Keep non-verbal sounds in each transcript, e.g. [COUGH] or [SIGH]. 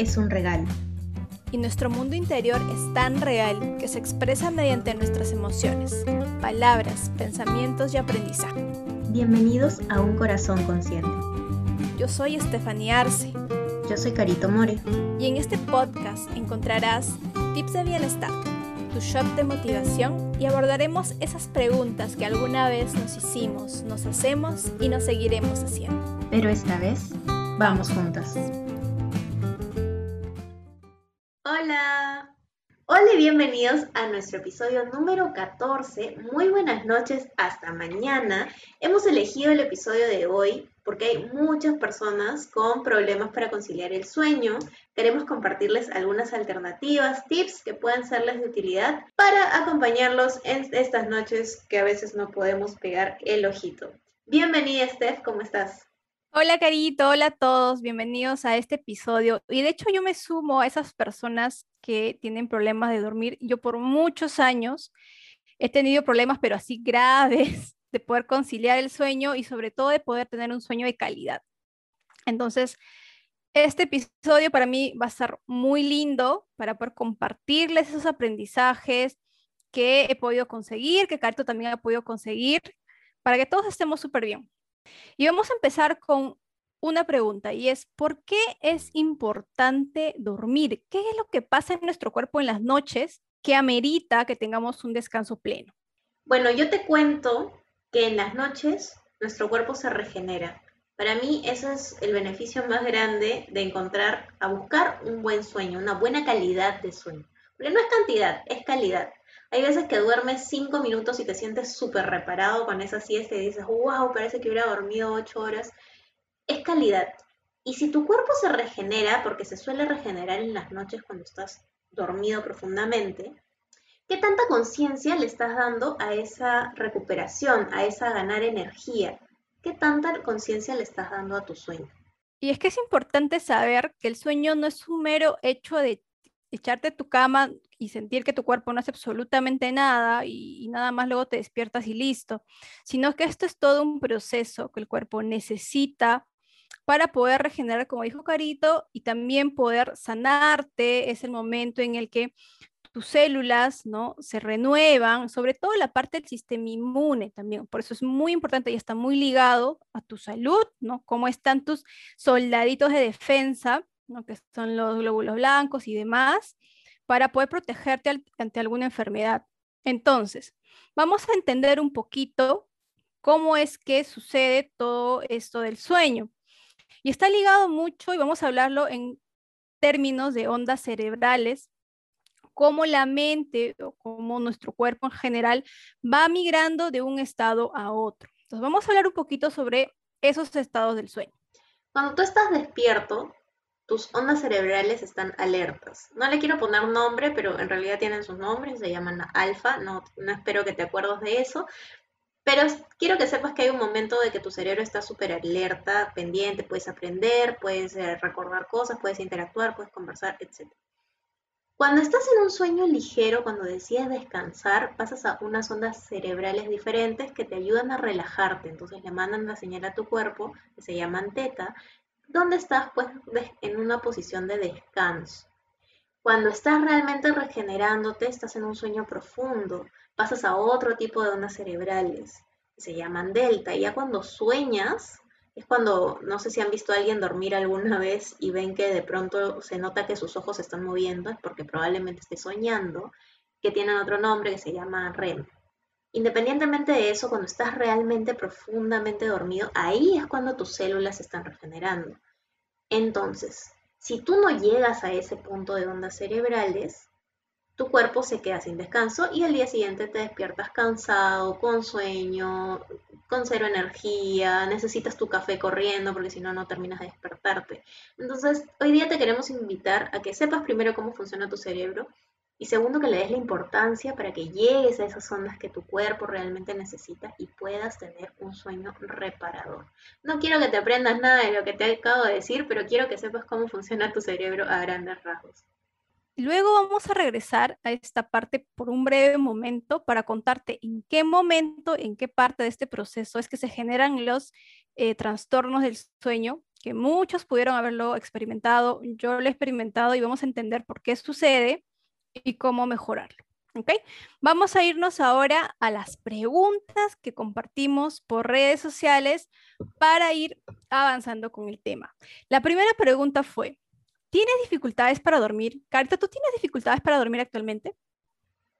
es un regalo. Y nuestro mundo interior es tan real que se expresa mediante nuestras emociones, palabras, pensamientos y aprendizaje. Bienvenidos a Un Corazón Consciente. Yo soy Estefanía Arce. Yo soy Carito More. Y en este podcast encontrarás tips de bienestar, tu shop de motivación y abordaremos esas preguntas que alguna vez nos hicimos, nos hacemos y nos seguiremos haciendo. Pero esta vez vamos juntas. Hola. Hola y bienvenidos a nuestro episodio número 14. Muy buenas noches, hasta mañana. Hemos elegido el episodio de hoy porque hay muchas personas con problemas para conciliar el sueño. Queremos compartirles algunas alternativas, tips que pueden serles de utilidad para acompañarlos en estas noches que a veces no podemos pegar el ojito. Bienvenida, Steph, ¿cómo estás? Hola Carito, hola a todos, bienvenidos a este episodio. Y de hecho yo me sumo a esas personas que tienen problemas de dormir. Yo por muchos años he tenido problemas, pero así [LAUGHS] graves, de poder conciliar el sueño y sobre todo de poder tener un sueño de calidad. Entonces, este episodio para mí va a ser muy lindo para poder compartirles esos aprendizajes que he podido conseguir, que Carito también ha podido conseguir, para que todos estemos súper bien. Y vamos a empezar con una pregunta y es, ¿por qué es importante dormir? ¿Qué es lo que pasa en nuestro cuerpo en las noches que amerita que tengamos un descanso pleno? Bueno, yo te cuento que en las noches nuestro cuerpo se regenera. Para mí ese es el beneficio más grande de encontrar, a buscar un buen sueño, una buena calidad de sueño. Porque no es cantidad, es calidad. Hay veces que duermes cinco minutos y te sientes súper reparado con esa siesta y dices, wow, parece que hubiera dormido ocho horas. Es calidad. Y si tu cuerpo se regenera, porque se suele regenerar en las noches cuando estás dormido profundamente, ¿qué tanta conciencia le estás dando a esa recuperación, a esa ganar energía? ¿Qué tanta conciencia le estás dando a tu sueño? Y es que es importante saber que el sueño no es un mero hecho de echarte a tu cama y sentir que tu cuerpo no hace absolutamente nada y, nada más luego te despiertas y listo, sino que esto es todo un proceso que el cuerpo necesita para poder regenerar, como dijo Carito, y también poder sanarte. Es el momento en el que tus células ¿no? se renuevan, sobre todo la parte del sistema inmune también. Por eso es muy importante y está muy ligado a tu salud, ¿no? Cómo están tus soldaditos de defensa que son los glóbulos blancos y demás, para poder protegerte ante alguna enfermedad. Entonces, vamos a entender un poquito cómo es que sucede todo esto del sueño. Y está ligado mucho, y vamos a hablarlo en términos de ondas cerebrales, cómo la mente o cómo nuestro cuerpo en general va migrando de un estado a otro. Entonces, vamos a hablar un poquito sobre esos estados del sueño. Cuando tú estás despierto, tus ondas cerebrales están alertas. No le quiero poner nombre, pero en realidad tienen sus nombres, se llaman alfa, no, no espero que te acuerdes de eso, pero quiero que sepas que hay un momento de que tu cerebro está súper alerta, pendiente, puedes aprender, puedes eh, recordar cosas, puedes interactuar, puedes conversar, etc. Cuando estás en un sueño ligero, cuando decides descansar, pasas a unas ondas cerebrales diferentes que te ayudan a relajarte. Entonces le mandan la señal a tu cuerpo, que se llaman teta, ¿Dónde estás pues en una posición de descanso. Cuando estás realmente regenerándote, estás en un sueño profundo, pasas a otro tipo de ondas cerebrales, que se llaman delta, y ya cuando sueñas, es cuando, no sé si han visto a alguien dormir alguna vez y ven que de pronto se nota que sus ojos se están moviendo, es porque probablemente esté soñando, que tienen otro nombre que se llama REM. Independientemente de eso, cuando estás realmente profundamente dormido, ahí es cuando tus células se están regenerando. Entonces, si tú no llegas a ese punto de ondas cerebrales, tu cuerpo se queda sin descanso y al día siguiente te despiertas cansado, con sueño, con cero energía, necesitas tu café corriendo porque si no, no terminas de despertarte. Entonces, hoy día te queremos invitar a que sepas primero cómo funciona tu cerebro y segundo, que le des la importancia para que llegues a esas ondas que tu cuerpo realmente necesita y puedas tener un sueño reparador. No quiero que te aprendas nada de lo que te acabo de decir, pero quiero que sepas cómo funciona tu cerebro a grandes rasgos. Luego vamos a regresar a esta parte por un breve momento para contarte en qué momento, en qué parte de este proceso es que se generan los eh, trastornos del sueño que muchos pudieron haberlo experimentado, yo lo he experimentado y vamos a entender por qué sucede y cómo mejorarlo. ¿Ok? Vamos a irnos ahora a las preguntas que compartimos por redes sociales para ir avanzando con el tema. La primera pregunta fue, ¿tienes dificultades para dormir? Carita, ¿tú tienes dificultades para dormir actualmente?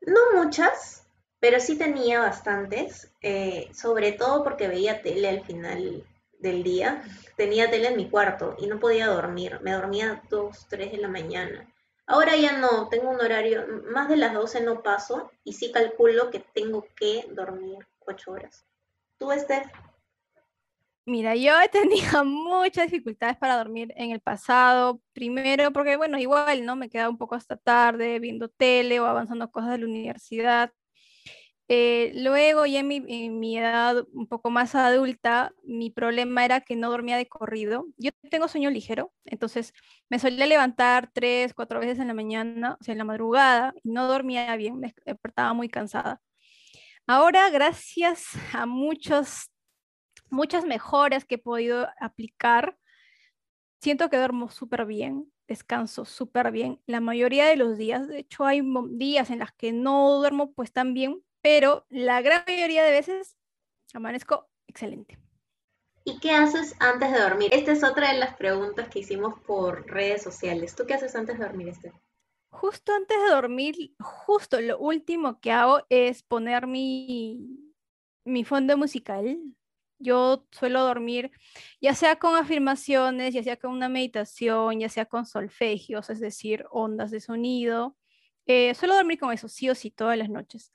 No muchas, pero sí tenía bastantes, eh, sobre todo porque veía tele al final del día. Tenía tele en mi cuarto y no podía dormir. Me dormía dos, tres de la mañana. Ahora ya no, tengo un horario, más de las 12 no paso y sí calculo que tengo que dormir 8 horas. ¿Tú, Steph? Mira, yo he tenido [LAUGHS] muchas dificultades para dormir en el pasado. Primero porque, bueno, igual, ¿no? Me quedaba un poco hasta tarde viendo tele o avanzando cosas de la universidad. Eh, luego, ya en mi, edad un poco más adulta, mi problema era que no dormía de corrido. Yo tengo sueño ligero, entonces me solía levantar tres, cuatro veces en la mañana, o sea, en la madrugada, y no dormía bien, me despertaba muy cansada. Ahora, gracias a muchos, muchas mejoras que he podido aplicar, siento que duermo súper bien, descanso súper bien la mayoría de los días. De hecho, hay días en los que no duermo pues tan bien, pero la gran mayoría de veces amanezco excelente. ¿Y qué haces antes de dormir? Esta es otra de las preguntas que hicimos por redes sociales. ¿Tú qué haces antes de dormir, este? Justo antes de dormir, justo lo último que hago es poner mi, mi fondo musical. Yo suelo dormir ya sea con afirmaciones, ya sea con una meditación, ya sea con solfegios, es decir, ondas de sonido. Eh, suelo dormir con eso, sí o sí, todas las noches.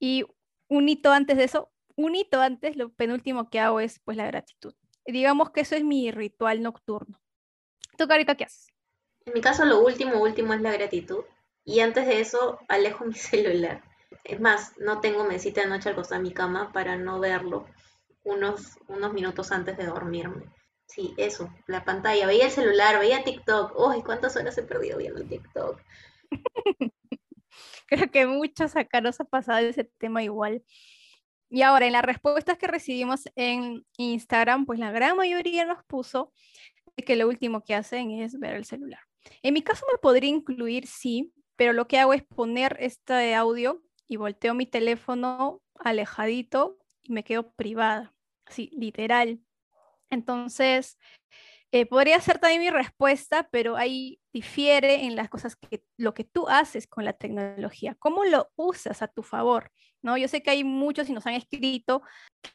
Y un hito antes de eso, un hito antes, lo penúltimo que hago es pues la gratitud. Digamos que eso es mi ritual nocturno. ¿Tú, Carita, qué haces? En mi caso, lo último, último es la gratitud. Y antes de eso, alejo [LAUGHS] mi celular. Es más, no tengo mesita de noche al costado de mi cama para no verlo unos, unos minutos antes de dormirme. Sí, eso, la pantalla. Veía el celular, veía TikTok. ¡Uy, cuántas horas he perdido viendo TikTok! [LAUGHS] [LAUGHS] Creo que muchos acá nos ha pasado ese tema igual. Y ahora, en las respuestas que recibimos en Instagram, pues la gran mayoría nos puso que lo último que hacen es ver el celular. En mi caso me podría incluir, sí, pero lo que hago es poner este audio y volteo mi teléfono alejadito y me quedo privada, así, literal. Entonces, eh, podría ser también mi respuesta, pero ahí difiere en las cosas que lo que tú haces con la tecnología, cómo lo usas a tu favor, ¿no? Yo sé que hay muchos y nos han escrito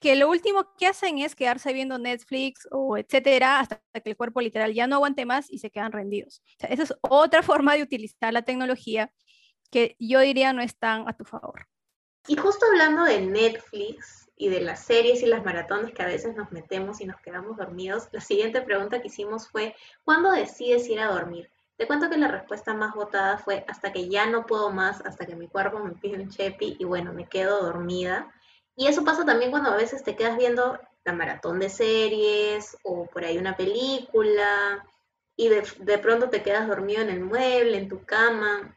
que lo último que hacen es quedarse viendo Netflix o etcétera hasta que el cuerpo literal ya no aguante más y se quedan rendidos. esa es otra [LAUGHS] forma de utilizar la tecnología que yo diría no están a tu favor. Y justo hablando de Netflix, y de las series y las maratones que a veces nos metemos y nos quedamos dormidos, la siguiente pregunta que hicimos fue, ¿cuándo decides ir a dormir? Te cuento que la respuesta más votada fue hasta que ya no puedo más, hasta que mi cuerpo me pide un chepi y bueno, me quedo dormida. Y eso pasa también cuando a veces te quedas viendo la maratón de series o por ahí una película y de, de pronto te quedas dormido en el mueble, en tu cama.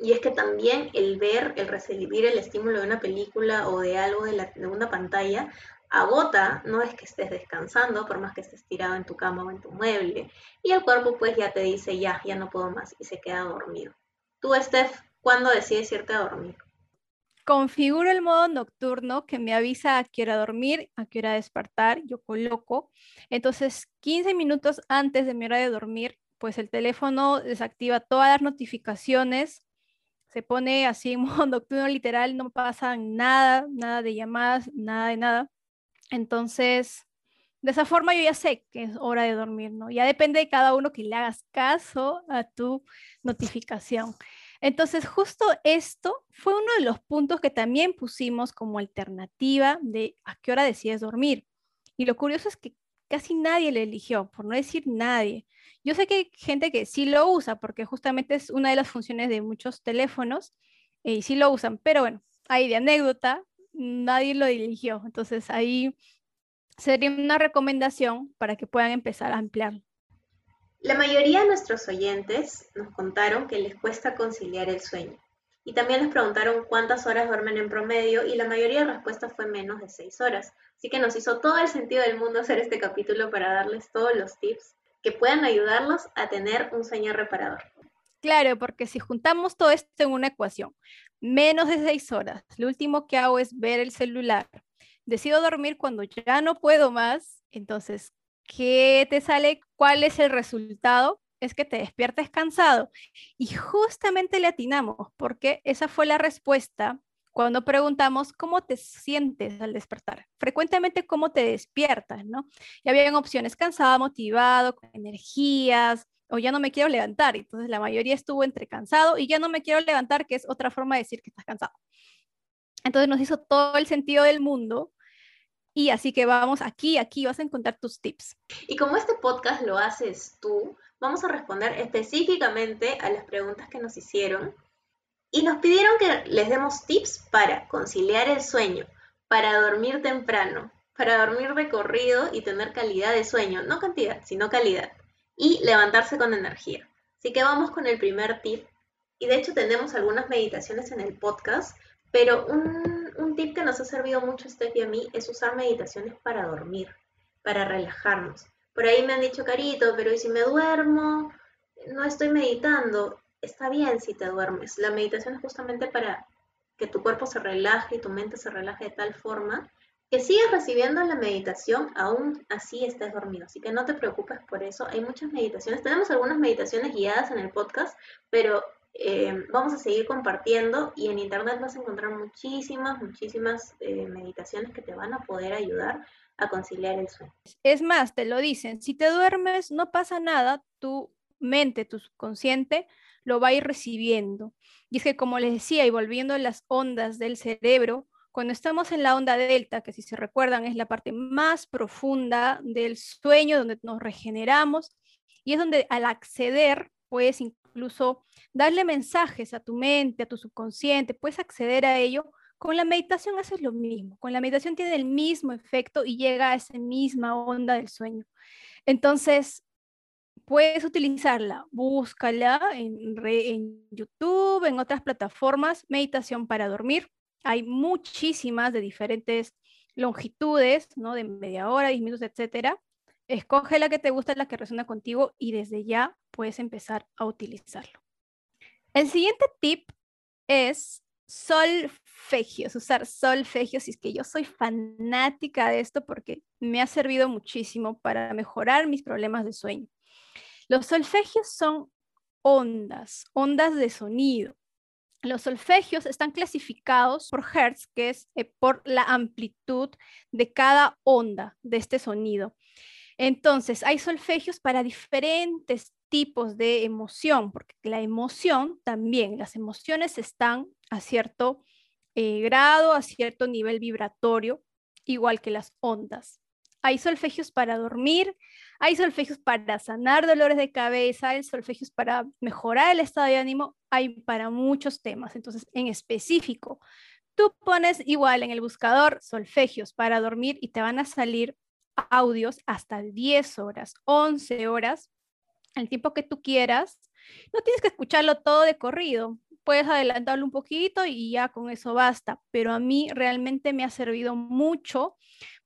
Y es que también el ver, el recibir el estímulo de una película o de algo de, la, de una pantalla agota, no es que estés descansando, por más que estés tirado en tu cama o en tu mueble. Y el cuerpo pues ya te dice, ya, ya no puedo más y se queda dormido. Tú, Steph, ¿cuándo decides irte a dormir? Configuro el modo nocturno que me avisa a qué hora dormir, a qué hora despertar, yo coloco. Entonces, 15 minutos antes de mi hora de dormir, pues el teléfono desactiva todas las notificaciones, se pone así en [LAUGHS] modo nocturno literal, no pasa nada, nada de llamadas, nada de nada. Entonces, de esa forma yo ya sé que es hora de dormir, ¿no? Ya depende de cada uno que le hagas caso a tu notificación. Entonces, justo esto fue uno de los puntos que también pusimos como alternativa de a qué hora decides dormir. Y lo curioso es que casi nadie le eligió, por no decir nadie. Yo sé que hay gente que sí lo usa porque justamente es una de las funciones de muchos teléfonos eh, y sí lo usan, pero bueno, ahí de anécdota, nadie lo eligió. Entonces ahí sería una recomendación para que puedan empezar a ampliar. La mayoría de nuestros oyentes nos contaron que les cuesta conciliar el sueño. Y también les preguntaron cuántas horas duermen en promedio y la mayoría de respuestas fue menos de 6 horas. Así que nos hizo todo el sentido del mundo hacer este capítulo para darles todos los tips que puedan ayudarlos a tener un sueño reparador. Claro, porque si juntamos todo esto en una ecuación, menos de 6 horas, lo último que hago es ver el celular. Decido dormir cuando ya no puedo más, entonces, ¿qué te sale? ¿Cuál es el resultado? Es que te despiertes cansado. Y justamente le atinamos, porque esa fue la respuesta cuando preguntamos cómo te sientes al despertar. Frecuentemente, cómo te despiertas, ¿no? Y habían opciones cansado, motivado, con energías, o ya no me quiero levantar. Entonces, la mayoría estuvo entre cansado y ya no me quiero levantar, que es otra forma de decir que estás cansado. Entonces, nos hizo todo el sentido del mundo. Y así que vamos aquí, aquí vas a encontrar tus tips. Y como este podcast lo haces tú, vamos a responder específicamente a las preguntas que nos hicieron y nos pidieron que les demos tips para conciliar el sueño, para dormir temprano, para dormir de corrido y tener calidad de sueño, no cantidad, sino calidad, y levantarse con energía. Así que vamos con el primer tip. Y de hecho tenemos algunas meditaciones en el podcast, pero un, un tip que nos ha servido mucho a Steph y a mí es usar meditaciones para dormir, para relajarnos. Por ahí me han dicho, Carito, pero ¿y si me duermo? No estoy meditando. Está bien si te duermes. La meditación es justamente para que tu cuerpo se relaje y tu mente se relaje de tal forma que sigas recibiendo la meditación aún así estés dormido. Así que no te preocupes por eso. Hay muchas meditaciones. Tenemos algunas meditaciones guiadas en el podcast, pero eh, vamos a seguir compartiendo y en internet vas a encontrar muchísimas, muchísimas eh, meditaciones que te van a poder ayudar a conciliar el sueño. Es más, te lo dicen, si te duermes no pasa nada, tu mente, tu subconsciente lo va a ir recibiendo. Y es que como les decía, y volviendo a las ondas del cerebro, cuando estamos en la onda delta, que si se recuerdan es la parte más profunda del sueño, donde nos regeneramos, y es donde al acceder puedes incluso darle mensajes a tu mente, a tu subconsciente, puedes acceder a ello con la meditación haces lo mismo, con la meditación tiene el mismo efecto y llega a esa misma onda del sueño. Entonces, puedes utilizarla, búscala en, YouTube, en otras plataformas, meditación para dormir. Hay muchísimas de diferentes longitudes, ¿no? De media hora, 10 minutos, etcétera. Escoge la que te gusta, la que resuena contigo y desde ya puedes empezar a utilizarlo. El siguiente tip es solfegios, usar solfegios, y es que yo soy fanática de esto porque me ha servido muchísimo para mejorar mis problemas de sueño. Los solfegios son ondas, ondas de sonido. Los solfegios están clasificados por Hertz, que es eh, por la amplitud de cada onda de este sonido. Entonces, hay solfegios para diferentes tipos de emoción, porque la emoción también, las emociones están a cierto eh, grado, a cierto nivel vibratorio, igual que las ondas. Hay solfegios para dormir, hay solfegios para sanar dolores de cabeza, hay solfegios para mejorar el estado de ánimo, hay para muchos temas. Entonces, en específico, tú pones igual en el buscador solfegios para dormir y te van a salir audios hasta 10 horas, 11 horas el tiempo que tú quieras. No tienes que escucharlo todo de corrido, puedes adelantarlo un poquito y ya con eso basta, pero a mí realmente me ha servido mucho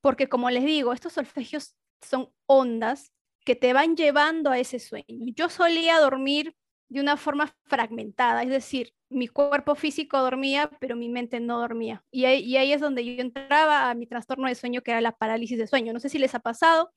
porque como les digo, estos solfegios son ondas que te van llevando a ese sueño. Yo solía dormir de una forma fragmentada, es decir, mi cuerpo físico dormía, pero mi mente no dormía. Y ahí, y ahí es donde yo entraba a mi trastorno de sueño, que era la parálisis de sueño. No sé si les ha pasado,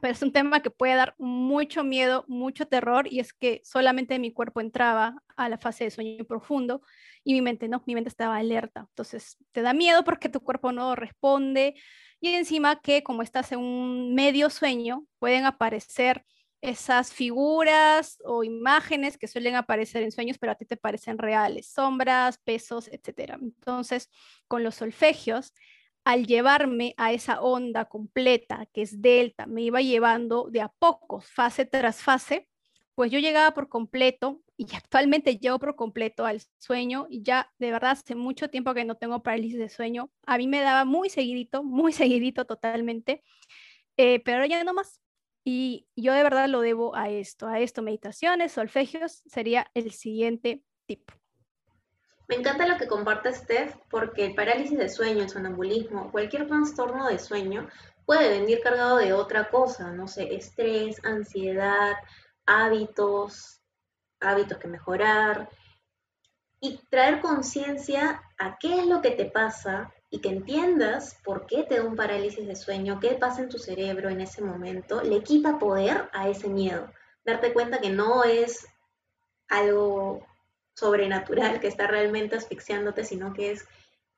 pero es un tema que puede dar mucho miedo, mucho terror, y es que solamente mi cuerpo entraba a la fase de sueño profundo y mi mente no, mi mente estaba alerta. Entonces te da miedo porque tu cuerpo no responde y encima que como estás en un medio sueño, pueden aparecer esas figuras o imágenes que suelen aparecer en sueños, pero a ti te parecen reales, sombras, pesos, etc. Entonces, con los solfegios, al llevarme a esa onda completa que es delta, me iba llevando de a pocos, fase tras fase, pues yo llegaba por completo y [LAUGHS] actualmente llego por completo al sueño y ya de verdad hace mucho tiempo que no tengo parálisis de sueño. A mí me daba muy seguidito, muy [LAUGHS] seguidito totalmente, eh, pero ya no más. Y yo de verdad lo debo a esto, a esto, meditaciones, solfegios, sería el siguiente tipo. Me encanta lo que comparte Steph porque el parálisis de sueño, el sonambulismo, cualquier trastorno de sueño puede venir cargado de otra cosa, no sé, estrés, ansiedad, hábitos, hábitos que mejorar y traer conciencia a qué es lo que te pasa y que entiendas por qué te da un parálisis de sueño, qué pasa en tu cerebro en ese momento, le quita poder a ese miedo. Darte cuenta que no es algo sobrenatural que está realmente asfixiándote, sino que es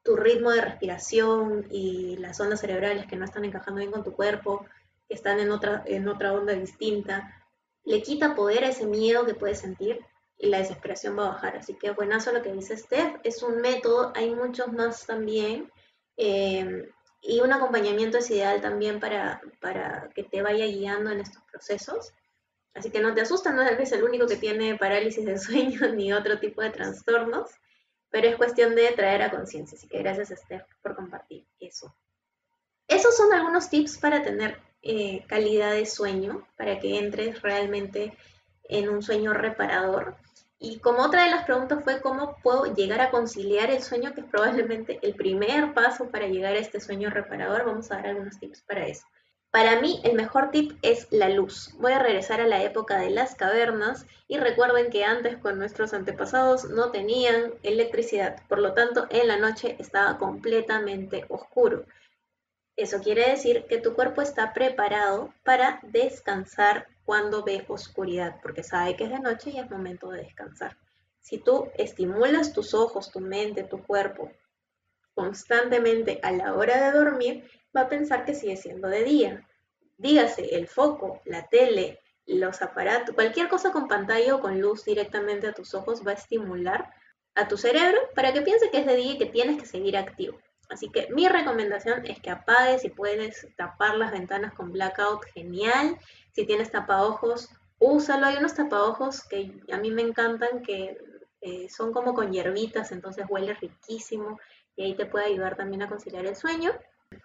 tu ritmo de respiración y las ondas cerebrales que no están encajando bien con tu cuerpo, que están en otra, en otra onda distinta, le quita poder a ese miedo que puedes sentir y la desesperación va a bajar. Así que buenazo lo que dice Steph, es un método, hay muchos más también, eh, y un acompañamiento es ideal también para, para que te vaya guiando en estos procesos. Así que no te asustan, no eres el único que tiene parálisis de sueño [LAUGHS] ni otro tipo de trastornos pero es cuestión de traer a conciencia. Así que gracias, Esther, por compartir eso. Esos son algunos tips para tener eh, calidad de sueño, para que entres realmente en un sueño reparador. Y como otra de las preguntas fue cómo puedo llegar a conciliar el sueño, que es probablemente el primer paso para llegar a este sueño reparador, vamos a dar algunos tips para eso. Para mí el mejor tip es la luz. Voy a regresar a la época de las cavernas y recuerden que antes con nuestros antepasados no tenían electricidad, por lo tanto en la noche estaba completamente oscuro. Eso quiere decir que tu cuerpo está preparado para descansar cuando ve oscuridad, porque sabe que es de noche y es momento de descansar. Si tú estimulas tus ojos, tu mente, tu cuerpo constantemente a la hora de dormir, va a pensar que sigue siendo de día. Dígase, el foco, la tele, los aparatos, cualquier cosa con pantalla o con luz directamente a tus ojos va a estimular a tu cerebro para que piense que es de día y que tienes que seguir activo. Así que mi recomendación es que apagues si puedes tapar las ventanas con blackout, genial. Si tienes tapaojos, úsalo. Hay unos tapaojos que a mí me encantan que eh, son como con hierbitas, entonces huele riquísimo y ahí te puede ayudar también a conciliar el sueño.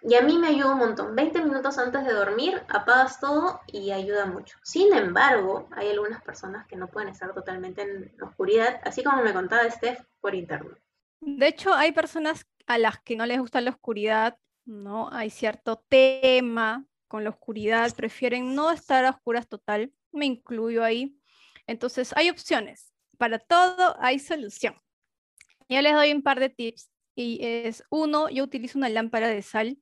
Y a mí me ayuda un montón. 20 minutos antes de dormir, apagas todo y ayuda mucho. Sin embargo, hay algunas personas que no pueden estar totalmente en oscuridad, así como me contaba Steph por internet. De hecho, hay personas a las que no les gusta la oscuridad, ¿no? Hay cierto tema con la oscuridad, prefieren no estar a oscuras total, me incluyo ahí. Entonces, hay opciones. Para todo hay solución. Yo les doy un par de tips y es uno, yo utilizo una lámpara de sal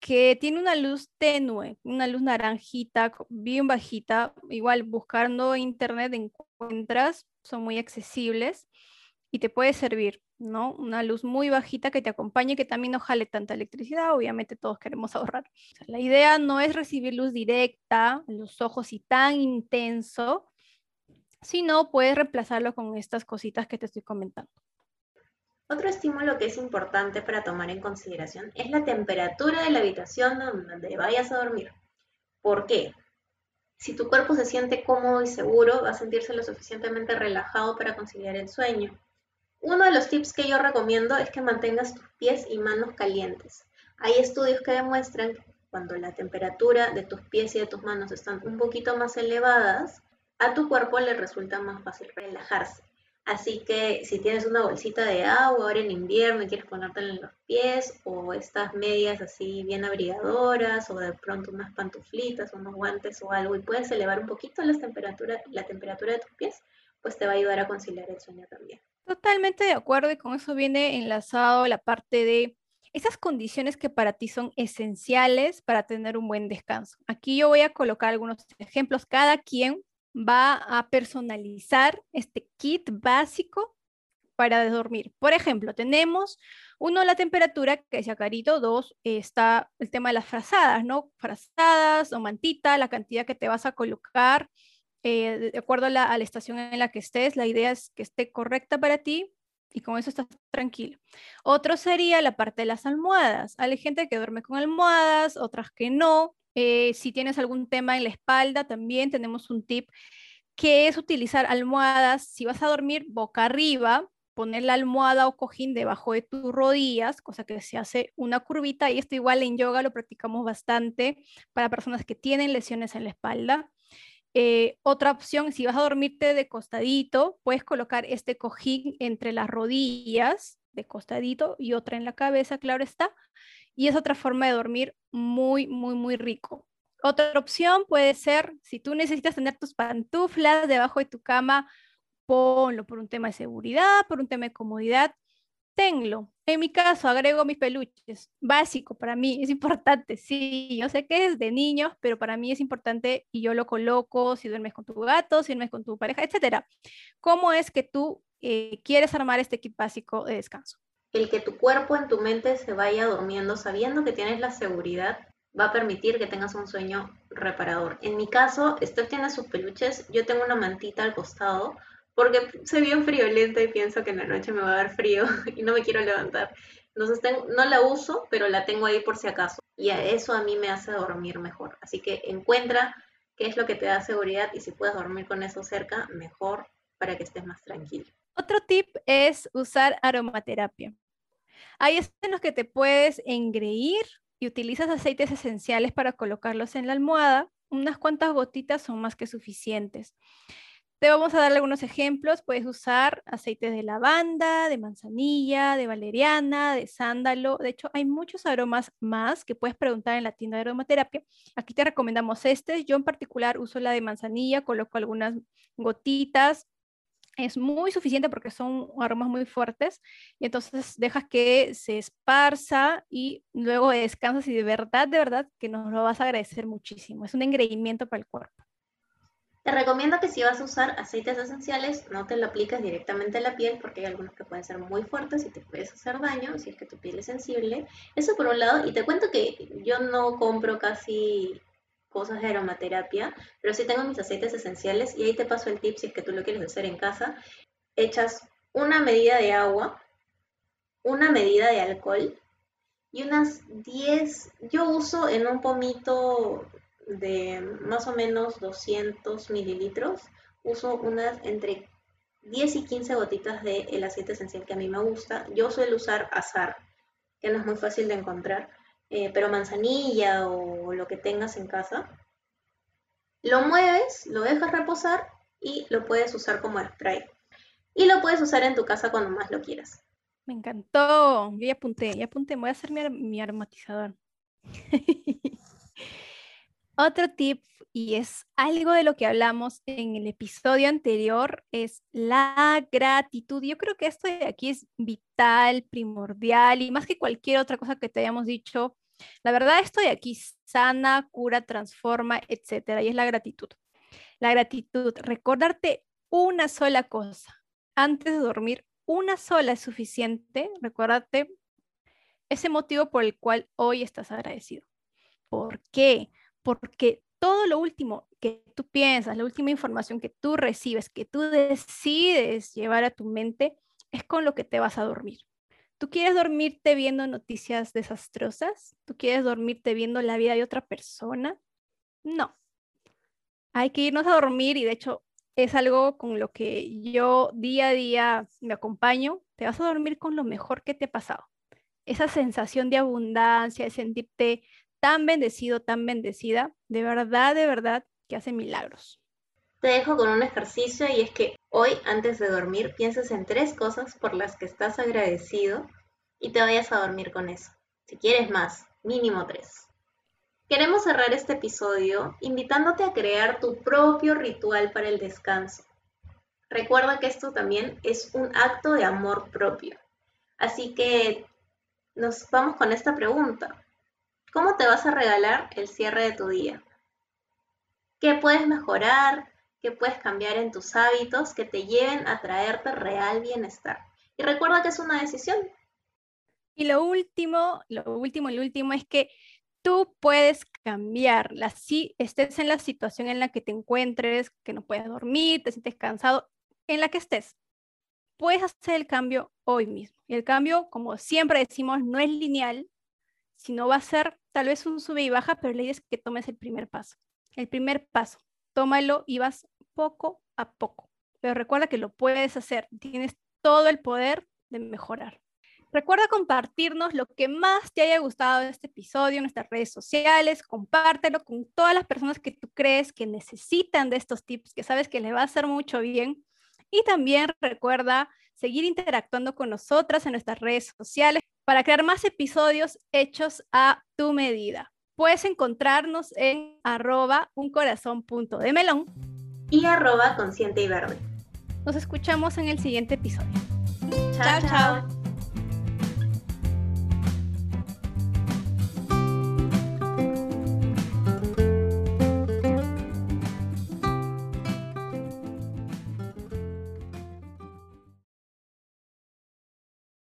que tiene una luz tenue, una luz naranjita, bien bajita, igual buscando internet encuentras, son muy accesibles y te puede servir, ¿no? Una luz muy bajita que te acompañe, que también no jale tanta electricidad, obviamente todos queremos [LAUGHS] ahorrar. la idea no es recibir luz directa los ojos y tan intenso, sino puedes reemplazarlo con estas cositas que te estoy comentando. Otro estímulo que es importante para tomar en consideración es la temperatura de la habitación donde vayas a dormir. ¿Por qué? Si tu cuerpo se siente cómodo y seguro, va a sentirse lo suficientemente relajado para conciliar el sueño. Uno de los tips que yo recomiendo es que mantengas tus pies y manos calientes. Hay estudios que demuestran que cuando la temperatura de tus pies y de tus manos están un poquito más elevadas, a tu cuerpo le resulta más fácil relajarse. Así que si tienes una bolsita de agua ahora en invierno y quieres ponértela en los pies, o estas medias así bien abrigadoras, o de pronto unas pantuflitas, unos guantes o algo, y puedes elevar un poquito la temperatura de tus pies, pues te va a ayudar a conciliar el sueño también. Totalmente de acuerdo, y con eso viene enlazado la parte de esas condiciones que para ti son esenciales para tener un buen descanso. Aquí yo voy a colocar algunos ejemplos. Cada quien va a personalizar este kit básico para dormir. Por ejemplo, tenemos uno la temperatura, que decía Carito, dos está el tema de las frazadas, ¿no? Frazadas o mantita, la cantidad que te vas a colocar eh, de acuerdo a la, estación en la que estés. La idea es que esté correcta para ti y con eso estás tranquilo. Otro sería la parte de las almohadas. Hay gente que duerme con almohadas, otras que no. Eh, si tienes algún tema en la espalda, también tenemos un tip que es utilizar almohadas. Si vas a dormir boca arriba, poner la almohada o cojín debajo de tus rodillas, cosa que se hace una curvita. Y esto igual en yoga lo practicamos bastante para personas que tienen lesiones en la espalda. Eh, otra opción, si vas a dormirte de costadito, puedes colocar este cojín entre las rodillas de costadito y otra en la cabeza, claro está. Y es otra forma de dormir muy, muy, muy rico. Otra opción puede ser, si tú necesitas tener tus pantuflas debajo de tu cama, ponlo por un tema de seguridad, por un tema de comodidad, tenlo. En mi caso, agrego mis peluches. Básico para mí, es importante. Sí, yo sé que es de niños, pero para mí es importante y yo lo coloco si duermes con tu gato, si duermes con tu pareja, etcétera. ¿Cómo es que tú eh, quieres armar este kit básico de descanso? El que tu cuerpo en tu mente se vaya durmiendo sabiendo que tienes la seguridad va a permitir que tengas un sueño reparador. En mi caso, Steph tiene sus peluches, yo tengo una mantita al costado porque soy bien friolenta y pienso que en la noche me va a dar frío [LAUGHS] y no me quiero levantar. Entonces no la uso, pero la tengo ahí por si acaso. Y a eso a mí me hace dormir mejor. Así que encuentra qué es lo que te da seguridad y si puedes dormir con eso cerca, mejor para que estés más tranquilo. Otro tip es usar aromaterapia. Ahí es en los que te puedes engreír y utilizas aceites esenciales para colocarlos en la almohada. Unas cuantas gotitas son más que suficientes. Te vamos a dar algunos ejemplos. Puedes usar aceites de lavanda, de manzanilla, de valeriana, de sándalo. De hecho, hay muchos aromas más que puedes preguntar en la tienda de aromaterapia. Aquí te recomendamos este. Yo en particular uso la de manzanilla, coloco algunas gotitas. Es muy suficiente porque son aromas muy fuertes y entonces dejas que se esparza y luego descansas y de verdad, de verdad que nos lo vas a agradecer muchísimo. Es un engreimiento para el cuerpo. Te recomiendo que si vas a usar aceites esenciales, no te lo apliques directamente a la piel porque hay algunos que pueden ser muy fuertes y te puedes hacer daño si es que tu piel es sensible. Eso por un lado, y te cuento que yo no compro casi cosas de aromaterapia, pero sí tengo mis aceites esenciales y ahí te paso el tip si es que tú lo quieres hacer en casa. Echas una medida de agua, una medida de alcohol y unas 10, yo uso en un pomito de más o menos 200 mililitros, uso unas entre 10 y 15 gotitas de el aceite esencial que a mí me gusta. Yo suelo usar azar, que no es muy fácil de encontrar, eh, pero manzanilla o lo que tengas en casa. Lo mueves, lo dejas reposar y lo puedes usar como spray. Y lo puedes usar en tu casa cuando más lo quieras. Me encantó. Yo ya apunté, ya apunté. Voy a hacer mi, mi aromatizador. [LAUGHS] Otro tip, y es algo de lo que hablamos en el episodio anterior, es la gratitud. Yo creo que esto de aquí es vital, primordial, y más que cualquier otra cosa que te hayamos dicho, la verdad esto de aquí sana, cura, transforma, etcétera, y es la gratitud. La gratitud, recordarte una sola cosa antes de dormir, una sola es suficiente, recordarte ese motivo por el cual hoy estás agradecido. ¿Por qué? porque todo lo último que tú piensas, la última información que tú recibes, que tú decides llevar a tu mente, es con lo que te vas a dormir. ¿Tú quieres dormirte viendo noticias desastrosas? ¿Tú quieres dormirte viendo la vida de otra persona? No. Hay que irnos a dormir y de hecho es algo con lo que yo día a día me acompaño. Te vas a dormir con lo mejor que te ha pasado. Esa sensación de abundancia, de sentirte tan bendecido, tan bendecida, de verdad, de verdad, que hace milagros. Te dejo con un ejercicio y es que hoy, antes de dormir, pienses en tres cosas por las que estás agradecido y te vayas a dormir con eso. Si quieres más, mínimo tres. Queremos cerrar este episodio invitándote a crear tu propio ritual para el descanso. Recuerda que esto también es un acto de amor propio. Así que nos vamos con esta pregunta. ¿Cómo te vas a regalar el cierre de tu día? ¿Qué puedes mejorar? ¿Qué puedes cambiar en tus hábitos que te lleven a traerte real bienestar? Y recuerda que es una decisión. Y lo último, lo último, lo último es que tú puedes cambiar. Si estés en la situación en la que te encuentres, que no puedes dormir, te sientes cansado, en la que estés, puedes hacer el cambio hoy mismo. Y el cambio, como siempre decimos, no es lineal, sino va a ser tal vez un sube y baja, pero la idea es que tomes el primer paso. El primer paso, tómalo y vas poco a poco. Pero recuerda que lo puedes hacer, tienes todo el poder de mejorar. Recuerda compartirnos lo que más te haya gustado de este episodio en nuestras redes sociales. Compártelo con todas las personas que tú crees que necesitan de estos tips, que sabes que les va a hacer mucho bien. Y también recuerda seguir interactuando con nosotras en nuestras redes sociales para crear más episodios hechos a tu medida. Puedes encontrarnos en arroba melón y arroba consciente y verde. Nos escuchamos en el siguiente episodio. chao. chao.